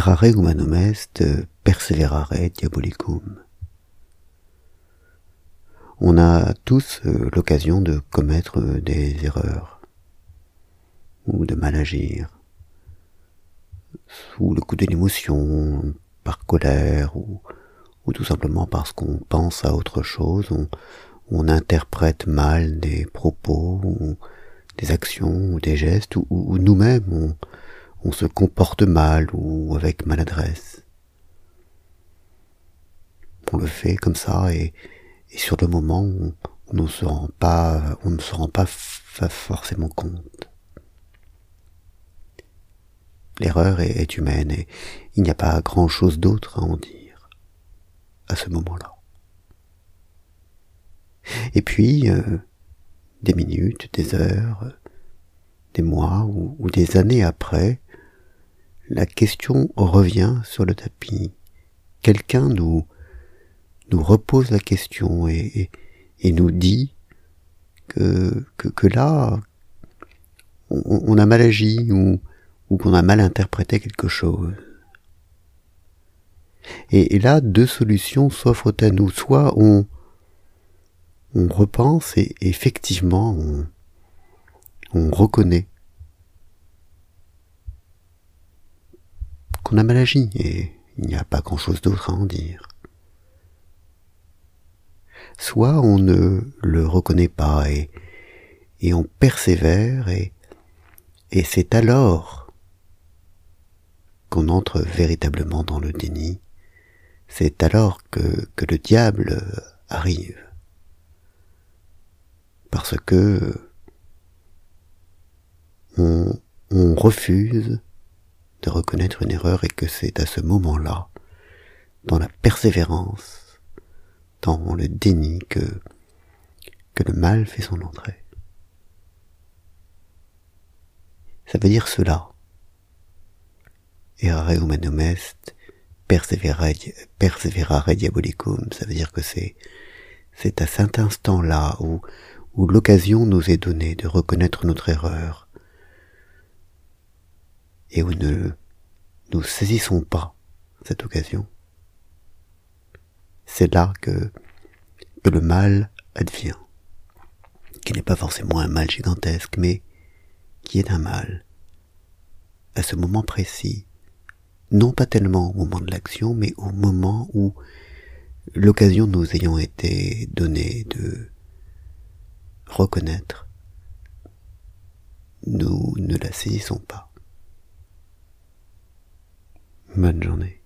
errare perseverare diabolicum. On a tous euh, l'occasion de commettre des erreurs ou de mal agir sous le coup de l'émotion, par colère ou, ou tout simplement parce qu'on pense à autre chose, on, interprète mal des propos ou des actions ou des gestes ou, nous-mêmes on, on, se comporte mal ou avec maladresse. On le fait comme ça et, sur le moment on, ne se rend pas, on ne se rend pas forcément compte. L'erreur est, humaine et il n'y a pas grand chose d'autre à en dire à ce moment-là. Et puis, euh, des minutes, des heures, des mois ou, des années après, la question revient sur le tapis. Quelqu'un nous, nous repose la question et, et, nous dit que, que, que là, on, on, a mal agi ou, ou qu'on a mal interprété quelque chose. Et, là, deux solutions s'offrent à nous. Soit on, on repense et effectivement on, on reconnaît a mal agi et il n'y a pas grand-chose d'autre à en dire. Soit on ne le reconnaît pas et, on persévère et, c'est alors qu'on entre véritablement dans le déni, c'est alors que, le diable arrive. Parce que on refuse de reconnaître une erreur et que c'est à ce moment-là, dans la persévérance, dans le déni que, que le mal fait son entrée. Ça veut dire cela errare humanum est, perseverare, diabolicum. Ça veut dire que c'est, c'est à cet instant-là où, où l'occasion nous est donnée de reconnaître notre erreur et où ne nous saisissons pas cette occasion. C'est là que, que le mal advient, qui n'est pas forcément un mal gigantesque, mais qui est un mal à ce moment précis non pas tellement au moment de l'action, mais au moment où l'occasion nous ayant été donnée de reconnaître, nous ne la saisissons pas. Bonne journée.